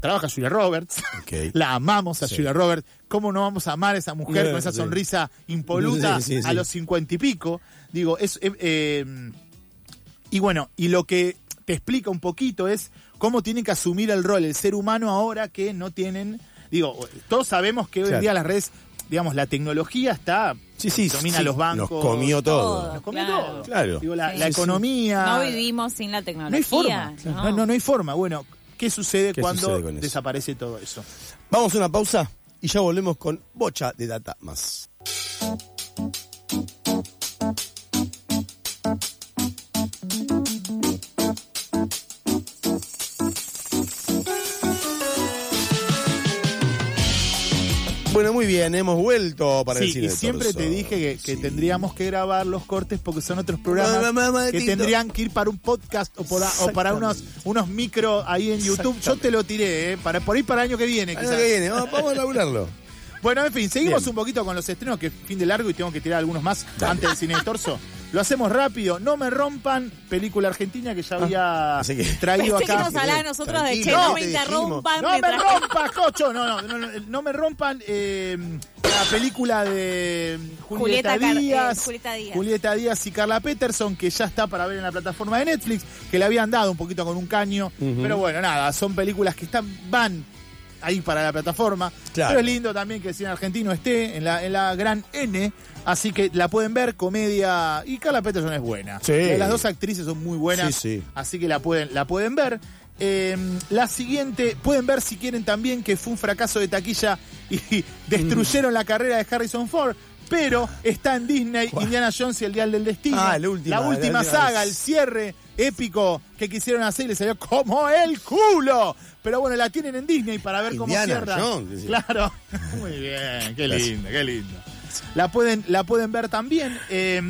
trabaja Julia Roberts. La amamos a Sí. Julia Roberts. ¿Cómo no vamos a amar a esa mujer con esa sí. sonrisa impoluta Sí, sí, sí. a los cincuenta y pico? Digo, es. eh, eh, y bueno, y lo que te explica un poquito es cómo tiene que asumir el rol el ser humano ahora que no tienen. Digo, todos sabemos que hoy en día las redes, digamos, la tecnología está. Sí, sí, domina sí. los bancos. Nos comió todo. Todo. Nos comió Claro. todo. Claro. Digo, la, economía. No vivimos sin la tecnología. No hay forma. No, no, no hay forma. Bueno, qué sucede ¿Qué cuando sucede con eso? desaparece todo eso. Vamos a una pausa y ya volvemos con bocha de data más. Muy bien, hemos vuelto para el Sí, cine y siempre torso. te dije que, que Sí. tendríamos que grabar los cortes porque son otros programas que tendrían que ir para un podcast o, por o para unos, unos micro ahí en YouTube. Yo te lo tiré, ¿eh? Para, por ahí para el año que viene. Año que viene, vamos, vamos a laburarlo. Bueno, en fin, seguimos Bien. un poquito con los estrenos, que es fin de largo y tengo que tirar algunos más antes del cine de torso. Lo hacemos rápido, no me rompan, película argentina que ya había así que- traído Pensé que acá. nos hablaba a nosotros de Tranquilo, che, no no me interrumpan. No me mientras- rompas, cocho. No, no, no, no, no me rompan eh, la película de Julieta, Julieta Car- Díaz, eh, Julieta Díaz. Julieta Díaz y Carla Peterson, que ya está para ver en la plataforma de Netflix, que le habían dado un poquito con un caño. Pero bueno, nada, son películas que están, van ahí para la plataforma. Claro. Pero es lindo también que el cine argentino esté en la, en la gran N. Así que la pueden ver, comedia. Y Carla Peterson es buena. Sí. Las dos actrices son muy buenas. Sí, sí. Así que la pueden, la pueden ver. Eh, la siguiente, pueden ver si quieren también que fue un fracaso de taquilla y destruyeron la carrera de Harrison Ford. Pero está en Disney, Indiana Jones y el Dial del Destino. Ah, la última, La última saga, el cierre épico que quisieron hacer y le salió como el culo. Pero bueno, la tienen en Disney para ver cómo cierra. Jones. Claro. Muy bien, qué lindo, qué lindo. La pueden, la pueden ver también eh,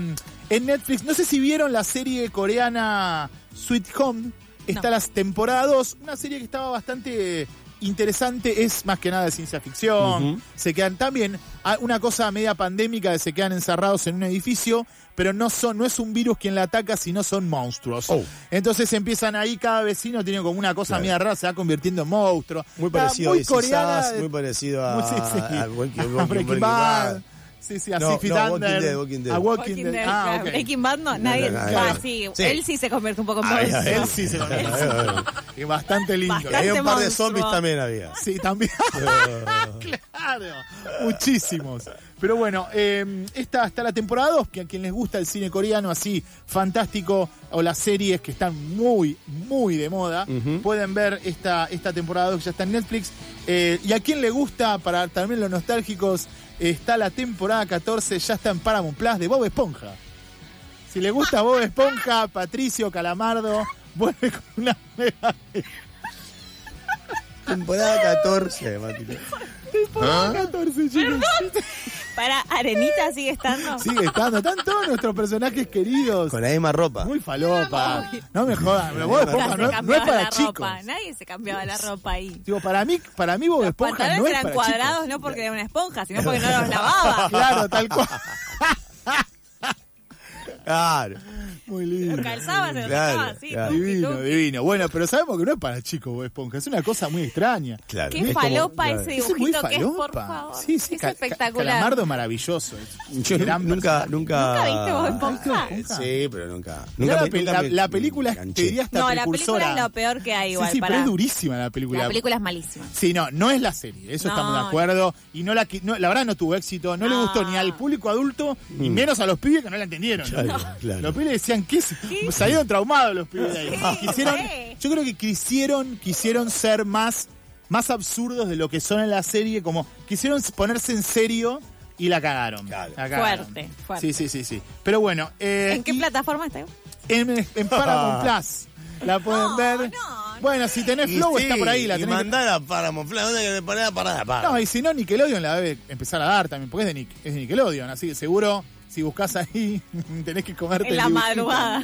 en Netflix. No sé si vieron la serie coreana Sweet Home. Está No. la temporada 2, una serie que estaba bastante interesante, es más que nada de ciencia ficción. Se quedan también, una cosa media pandémica de se quedan encerrados en un edificio, pero no son, no es un virus quien la ataca, sino son monstruos. Oh. Entonces empiezan ahí, cada vecino tiene como una cosa Claro. media rara, se va convirtiendo en monstruo. Muy Está parecido muy a coreana. Muy parecido a, Muy- sí, sí. a Walking- A Walking- Breaking Breaking Bad. Bad. Sí, sí, a No, Six Feet no, Walking Dead, Walking Dead. A Walking, Walking Dead. Dead, Ah, claro. ok. Breaking Bad no, nadie. no, no, ah, sí, Sí. él sí se convierte un poco en monstruo. él sí se Y bastante lindo. Bastante Había un par de monstruo. zombies también había. Sí, también. claro, muchísimos. Pero bueno, eh, esta está la temporada 2, que a quien les gusta el cine coreano así fantástico o las series que están muy, muy de moda, pueden ver esta, esta temporada 2 que ya está en Netflix. Eh, y a quien le gusta, para también los nostálgicos, está la temporada 14, ya está en Paramount Plus de Bob Esponja. Si le gusta Bob Esponja, Patricio Calamardo vuelve con una mega Temporada 14, Mati. temporada 14, chicos. Para Arenita sigue estando. Sigue estando, están todos nuestros personajes queridos. Con la misma ropa. Muy falopa. No me jodan, pero Bob Nunca Esponja se no, no cambiaba es para la chicos. ropa. Nadie se cambiaba la ropa ahí. Digo, para mí, para mí Bob Los Esponja no es eran para cuadrados chicos. no porque era una esponja, sino porque no los lavaba. Claro, tal cual. Claro. Muy lindo. Los calzaba, se los Claro, sacaba así. claro. tuki, Divino, tuki. divino. Bueno, pero sabemos que no es para chicos Bob Esponja. Es una cosa muy extraña. Claro. Qué Es como- falopa claro. ese Eso es muy dibujito que es, por falopa. favor. Sí, sí, es Ca- espectacular. Calamardo maravilloso. Es Yo nunca, nunca. ¿Nunca viste Bob Esponja? Sí, pero nunca. La, me- pe- nunca la- me- la película me te diría hasta No, la película es lo peor que hay igual. sí, sí, para... pero es durísima la película. La película es malísima. Sí, no, no es la serie, eso No. estamos de acuerdo. Y no la, no, la verdad no tuvo éxito, no, le gustó ni al público adulto, ni menos a los pibes que no la entendieron. Claro, claro. Los pibes decían, ¿qué? es? Salieron traumados los pibes de ahí. Sí, Quisieron, sí. yo creo que quisieron, quisieron ser más, más absurdos de lo que son en la serie, como quisieron ponerse en serio y la cagaron. Claro. La cagaron. Fuerte, fuerte. Sí, sí, sí, sí. Pero bueno. eh, ¿En qué y- plataforma está? en, en Paramount Plus. La pueden No, ver. no, Bueno, si tenés Y Flow sí, está por ahí. La y tenés mandar a Paramount Plus, ¿dónde que le ponés a parar? Para. No, y si no, Nickelodeon la debe empezar a dar también, porque es de, Nick, es de Nickelodeon, así que seguro si buscas ahí tenés que comerte En la madrugada.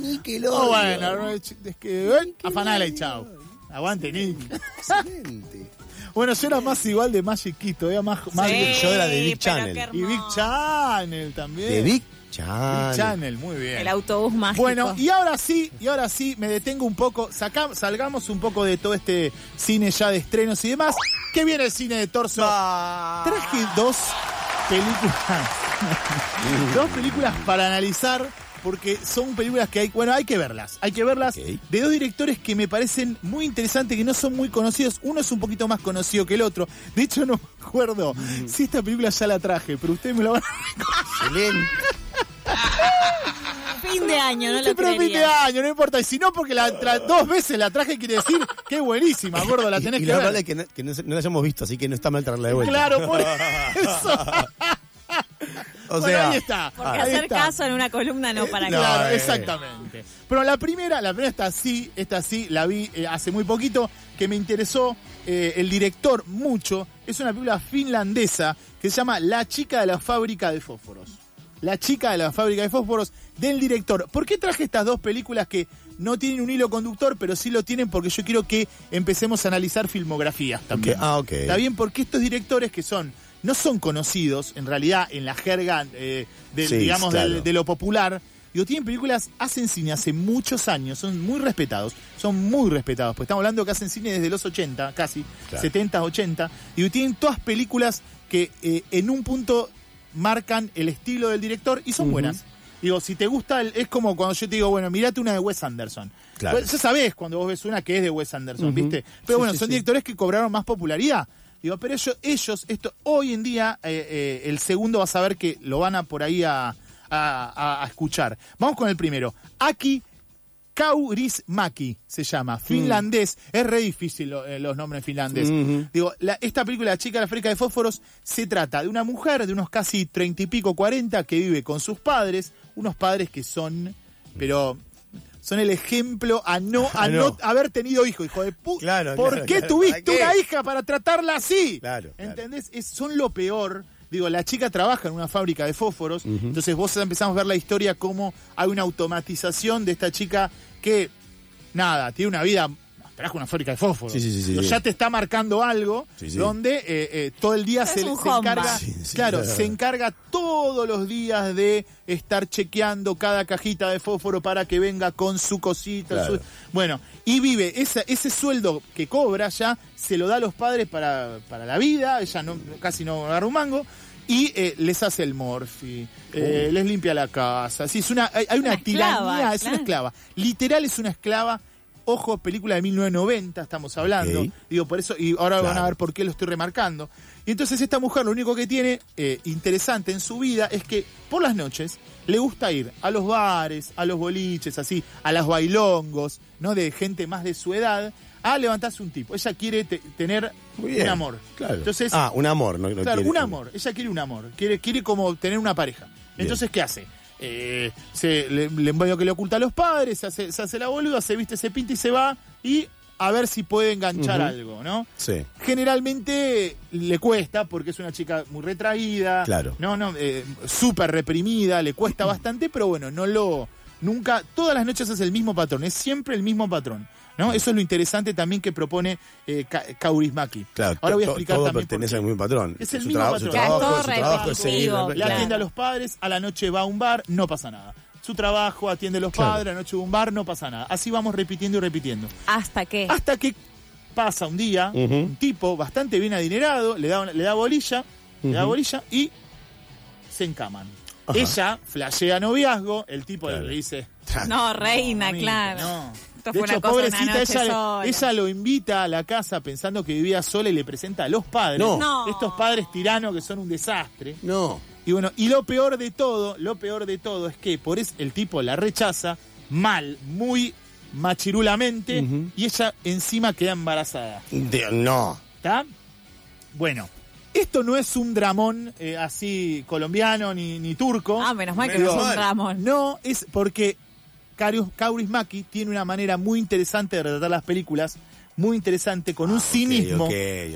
Oh, bueno, es que eh, afanala y chao. Aguante, Nick. Excelente. Bueno, yo era más igual de Magic Kid, todavía más, más Sí, yo era de Big pero Channel. qué Y Big. Channel también. De Big Big Channel. Channel, muy bien. El autobús mágico. Bueno, y ahora sí, y ahora sí, me detengo un poco, saca- salgamos un poco de todo este cine ya de estrenos y demás. ¿Qué viene el cine de torso? Traje dos películas. dos películas para analizar. Porque son películas que hay, bueno, hay que verlas, hay que verlas de dos directores que me parecen muy interesantes, que no son muy conocidos. Uno es un poquito más conocido que el otro. De hecho, no me acuerdo si esta película ya la traje, pero ustedes me la van a Excelente. fin de año, no lo Siempre fin de año, no importa. Y si no, porque la tra- dos veces la traje, quiere decir que es buenísima, gordo, la Y, tenés y que lo ver. probable es que, no, que no la hayamos visto, así que no está mal traerla de vuelta. Claro, por eso. O Bueno, sea, ahí está. Porque ahí hacer está. caso en una columna no para No. Claro, eh. exactamente. Pero la primera, la primera está así, esta así, la vi eh, hace muy poquito, que me interesó eh, el director mucho. Es una película finlandesa que se llama La chica de la fábrica de fósforos. La chica de la fábrica de fósforos del director. ¿Por qué traje estas dos películas que no tienen un hilo conductor, pero sí lo tienen porque yo quiero que empecemos a analizar filmografías también. Ah, ok. Está bien, porque estos directores que son, no son conocidos en realidad en la jerga eh, del, Sí, digamos, claro. del- de lo popular, digo, tienen películas, hacen cine hace muchos años, son muy respetados, son muy respetados, pues estamos hablando que hacen cine desde los 80, casi, Claro. 70, 80, y tienen todas películas que eh, en un punto marcan el estilo del director y son buenas. Digo, si te gusta, el- es como cuando yo te digo, bueno, mirate una de Wes Anderson. Claro. Pues, ya sabés cuando vos ves una que es de Wes Anderson. ¿viste? Pero Sí, bueno, sí, son sí. directores que cobraron más popularidad. Digo, pero ellos, ellos esto, hoy en día, eh, eh, el segundo vas a ver que lo van a por ahí a, a- escuchar. Vamos con el primero. Aki Kaurismäki se llama, finlandés. Es re difícil lo- eh, los nombres finlandés. Ujú. Digo, la- esta película, La chica de la fábrica de fósforos, se trata de una mujer de unos casi treinta y pico, cuarenta, que vive con sus padres, unos padres que son, pero son el ejemplo a no, a Ah, no. no. haber tenido hijo, hijo de puta. Claro, ¿Por claro, qué claro. tuviste una hija para tratarla así? Claro, claro. ¿Entendés? Es- son lo peor. Digo, la chica trabaja en una fábrica de fósforos, entonces vos empezamos a ver la historia como hay una automatización de esta chica que, nada, tiene una vida, en una fábrica de fósforos. Sí, sí, sí, sí, Digo, sí. Ya te está marcando algo Sí, sí. donde eh, eh, todo el día Es se, un se encarga, Sí, sí, claro, claro. se encarga todos los días de estar chequeando cada cajita de fósforo para que venga con su cosita. Claro. su- bueno, y vive esa- ese sueldo que cobra ya, se lo da a los padres para, para la vida, ella no, casi no agarra un mango, y eh, les hace el morfi, eh, les limpia la casa. Sí, es una, hay, hay una, Una esclava, tiranía, es una esclava. Literal es una esclava. Ojo, película de 1990 estamos hablando. Digo, por eso, y ahora van a ver por qué lo estoy remarcando. Y entonces esta mujer lo único que tiene eh, interesante en su vida es que por las noches le gusta ir a los bares, a los boliches, así, a las bailongos, ¿no? De gente más de su edad, a levantarse un tipo. Ella quiere te- tener bien. un amor. Claro. Entonces, ah, un amor, no, no claro, quiere- un amor. Ella quiere un amor. Quiere, quiere como tener una pareja. Entonces, ¿qué hace? Eh, se, le, le medio que le oculta a los padres, se hace, se hace la boluda, se viste, se pinta y se va. Y a ver si puede enganchar algo, ¿no? Sí. Generalmente le cuesta porque es una chica muy retraída, Claro. no, no, eh, súper reprimida, le cuesta bastante, pero bueno, no lo, nunca, todas las noches es el mismo patrón, es siempre el mismo patrón, ¿no? Eso es lo interesante también que propone eh, Ka- Kaurismäki. Claro, Ahora voy a explicar todo también pertenece al mismo patrón. Es el su mismo trabajo, patrón. Su trabajo, todo su trabajo es seguir. Le Claro. atiende a los padres, a la noche va a un bar, no pasa nada. Su trabajo, atiende a los Claro. padres, a la noche va a un bar, no pasa nada. Así vamos repitiendo y repitiendo. ¿Hasta qué? Hasta que pasa un día, un tipo bastante bien adinerado, le da, le da bolilla, le da bolilla y se encaman. Ajá. Ella flashea noviazgo, el tipo Claro. le dice... No, reina, "Mamita, claro. no". Esto De fue hecho, una cosa, una pobrecita, ella, ella lo invita a la casa pensando que vivía sola y le presenta a los padres. No. No. Estos padres tiranos que son un desastre. No. Y bueno, y lo peor de todo, lo peor de todo es que por eso el tipo la rechaza mal, muy machirulamente, y ella encima queda embarazada. De- no. ¿Está? Bueno, esto no es un dramón eh, así colombiano ni, ni turco. Ah, menos mal que Menos no es un mal. Ramón. No, es porque Kaurismäki tiene una manera muy interesante de retratar las películas, muy interesante, con un ok, cinismo,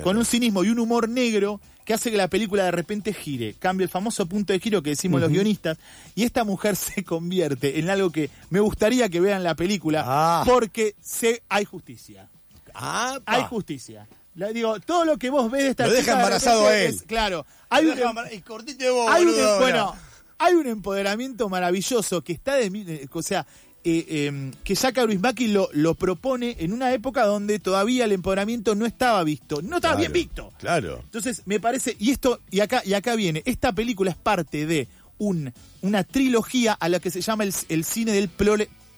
con un cinismo y un humor negro que hace que la película de repente gire, cambie el famoso punto de giro que decimos los guionistas, y esta mujer se convierte en algo que me gustaría que vean la película, Ah. porque se, hay justicia. Ah, Hay justicia. La- digo, todo lo que vos ves de esta Lo deja de embarazado a él. es- claro. Hay un, Y cortite vos, hay un- boludo, ahora. bueno, hay un empoderamiento maravilloso que está de, o sea, eh, eh, que Jack Kaurismäki lo, lo propone en una época donde todavía el empoderamiento no estaba visto, no estaba Claro, bien visto. Claro. Entonces, me parece, y esto, y acá, y acá viene, esta película es parte de un, una trilogía a la que se llama el, el cine del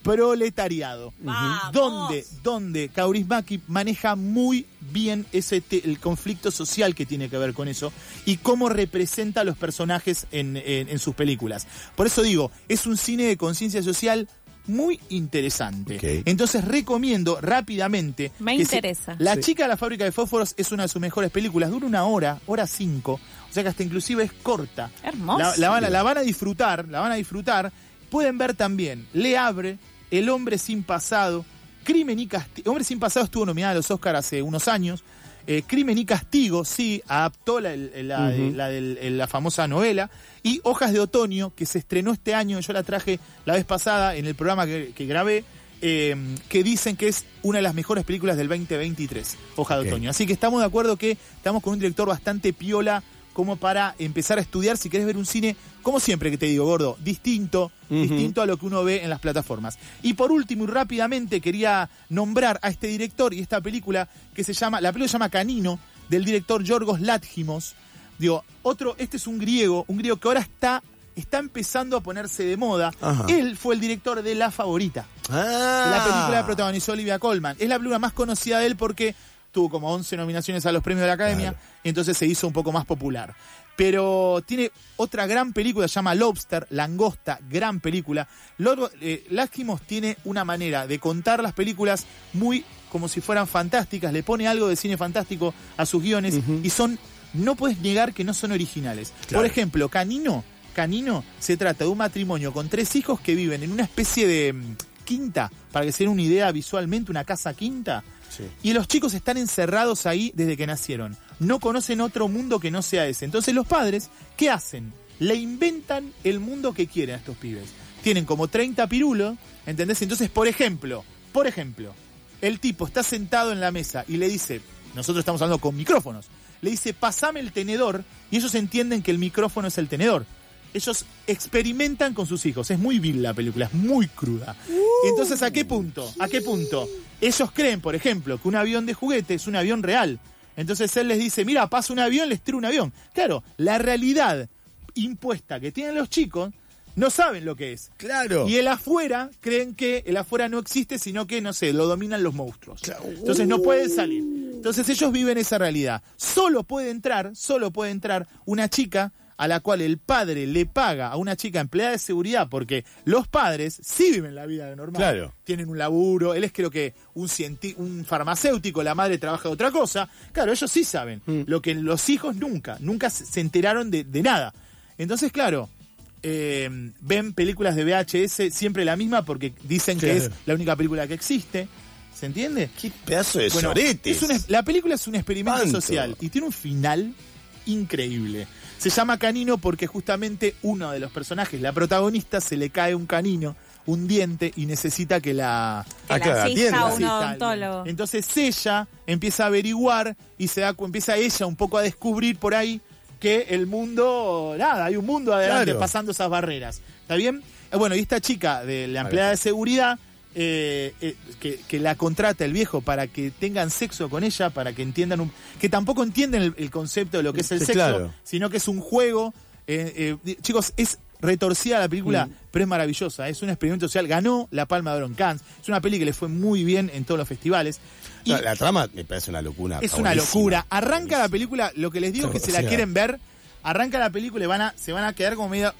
Proletariado. Vamos. Donde, donde Kaurismäki maneja muy bien ese te- el conflicto social que tiene que ver con eso y cómo representa a los personajes en, en- en sus películas. Por eso digo, es un cine de conciencia social muy interesante. Entonces recomiendo rápidamente. Me se- interesa. la Sí. chica de la fábrica de fósforos es una de sus mejores películas. Dura una hora, hora cinco. O sea que hasta inclusive es corta. Hermoso. La, la van, a- la van a disfrutar, la van a disfrutar. Pueden ver también Le Abre, El Hombre Sin Pasado, Crimen y Castigo. Hombre Sin Pasado estuvo nominada a los Oscars hace unos años. Eh, Crimen y Castigo, sí, adaptó la, la- la del- la famosa novela. Y Hojas de Otoño, que se estrenó este año, yo la traje la vez pasada en el programa que, que grabé, eh, que dicen que es una de las mejores películas del 2023, Hoja de. Otoño. Así que estamos de acuerdo que estamos con un director bastante piola como para empezar a estudiar si querés ver un cine, como siempre que te digo, gordo, distinto, distinto a lo que uno ve en las plataformas. Y por último y rápidamente quería nombrar a este director y esta película que se llama, la película se llama Canino, del director Yorgos Lathimos. Digo, otro, este es un griego, un griego que ahora está, está empezando a ponerse de moda. Ajá. Él fue el director de La Favorita. Ah. La película la protagonizó Olivia Colman. Es la película más conocida de él porque tuvo como 11 nominaciones a los premios de la Academia Claro. y entonces se hizo un poco más popular. Pero tiene otra gran película, se llama Lobster, Langosta, gran película. Luego, eh, Lástimos tiene una manera de contar las películas muy como si fueran fantásticas, le pone algo de cine fantástico a sus guiones y son, no puedes negar que no son originales. Claro. Por ejemplo, Canino, Canino se trata de un matrimonio con tres hijos que viven en una especie de mm, quinta, para que se den una idea visualmente, una casa quinta. Y los chicos están encerrados ahí desde que nacieron. No conocen otro mundo que no sea ese. Entonces los padres, ¿qué hacen? Le inventan el mundo que quieren a estos pibes. Tienen como 30 pirulos, ¿entendés? Entonces, por ejemplo, por ejemplo, el tipo está sentado en la mesa y le dice, nosotros estamos hablando con micrófonos, le dice, pasame el tenedor, y ellos entienden que el micrófono es el tenedor. Ellos experimentan con sus hijos. Es muy vil la película, es muy cruda. Entonces, ¿a qué punto? ¿A qué punto? Ellos creen, por ejemplo, que un avión de juguete es un avión real. Entonces él les dice, mira, pasa un avión, les tira un avión. Claro, la realidad impuesta que tienen los chicos no saben lo que es. Claro. Y el afuera creen que el afuera no existe, sino que, no sé, lo dominan los monstruos. Entonces no pueden salir. Entonces ellos viven esa realidad. Solo puede entrar, solo puede entrar una chica a la cual el padre le paga a una chica empleada de seguridad, porque los padres sí viven la vida normal. Claro. Tienen un laburo, él es creo que un, un farmacéutico, la madre trabaja de otra cosa. Claro, ellos sí saben. Mm. Lo que los hijos nunca, nunca se enteraron de, de nada. Entonces, claro, eh, ven películas de VHS siempre la misma porque dicen que es la única película que existe. ¿Se entiende? Qué pedazo de Bueno, es un la película es un experimento social y tiene un final increíble. Se llama Canino porque justamente uno de los personajes, la protagonista, se le cae un canino, un diente y necesita que la... Que Ah, la asista un odontólogo. Entonces ella empieza a averiguar y se da empieza ella un poco a descubrir por ahí que el mundo, nada, hay un mundo adelante Claro. pasando esas barreras. ¿Está bien? Eh, Bueno, y esta chica de la empleada de seguridad eh, eh, que, que la contrata el viejo para que tengan sexo con ella, para que entiendan, un- que tampoco entienden el, el concepto de lo que es el Sí, sexo, claro. sino que es un juego. Eh, eh, chicos, es retorcida la película, pero es maravillosa. Es un experimento social. Ganó la Palma de Oro en Cannes. Es una peli que le fue muy bien en todos los festivales. Y la trama me parece una locura. es una locura. Arranca la película, lo que les digo es que si la quieren ver, arranca la película y van a, se van a quedar como medio.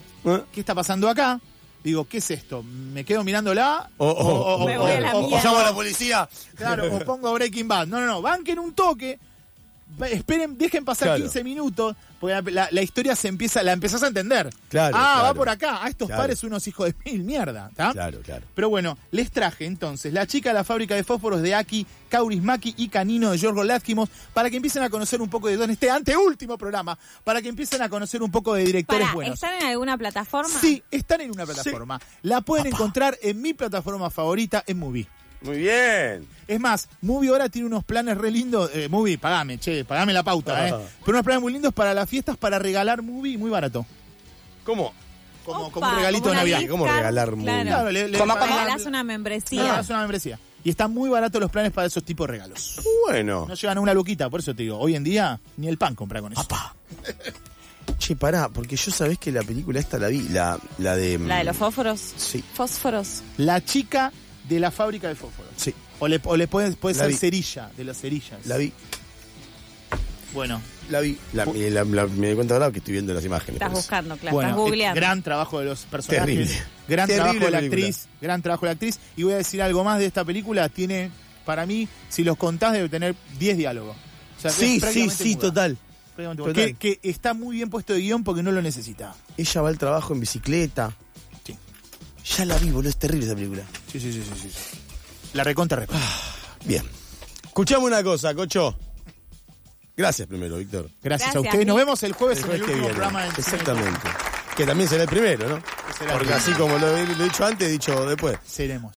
¿qué está pasando acá? Digo, ¿qué es esto? ¿Me quedo mirándola? O, o- o- llamo a la policía. Claro, o pongo Breaking Bad. No, no, no, banquen un toque. Esperen, dejen pasar Claro. 15 minutos, porque la, la- la historia se empieza, la empezás a entender. Claro, ah, va por acá. Ah, estos Claro. son unos hijos de mil mierda. ¿tá? Claro, claro. Pero bueno, les traje entonces La chica de la fábrica de fósforos de Aki, Kaurismaki y Canino de Yorgo Látkimos para que empiecen a conocer un poco de Don este anteúltimo programa, para que empiecen a conocer un poco de directores Para, buenos. ¿están en alguna plataforma? Sí, están en una plataforma. La pueden encontrar en mi plataforma favorita, en Movie. Muy bien. Es más, Movie ahora tiene unos planes re lindos. Eh, movie, pagame, che, pagame la pauta, Ah. ¿eh? Pero unos planes muy lindos para las fiestas, para regalar Movie muy barato. ¿Cómo? Como, Opa, como un regalito como de Navidad. ¿Cómo regalar Movie? claro. Claro, le, le ¿Cómo pagan- regalás una le membresía? regalás una membresía. Y están muy baratos los planes para esos tipos de regalos. Bueno. No llegan a una luquita, por eso te digo, hoy en día ni el pan compra con eso. Che, pará, porque yo sabés que la película esta la vi, la, la de... La de los fósforos. Sí. Fósforos. La chica de la fábrica de fósforos. Sí. O le, o le puede, puede La ser vi. cerilla, de las cerillas. La vi, Bueno, la vi. La- me, la- la- me di cuenta ahora que estoy viendo las imágenes. Estás buscando, claro. bueno estás eh, googleando. gran trabajo de los personajes. Terrible. Gran Terrible trabajo de la película. actriz. Gran trabajo de la actriz. Y voy a decir algo más de esta película. Tiene, para mí, si los contás, debe tener 10 diálogos. O sea, Sí, sí, sí, muda. total. Total. Que, que está muy bien puesto de guion porque no lo necesita. Ella va al trabajo en bicicleta. Ya la vi, boludo, es terrible esa película. Sí, sí, sí, sí. sí. La recontra respeto. Bien. Escuchame una cosa, Cocho. Gracias primero, Víctor. Gracias, a ustedes. Nos vemos el jueves El en el último viene. programa del Exactamente. Que también será el primero, ¿no? será Porque así como lo he lo he dicho antes, he dicho después. Seremos.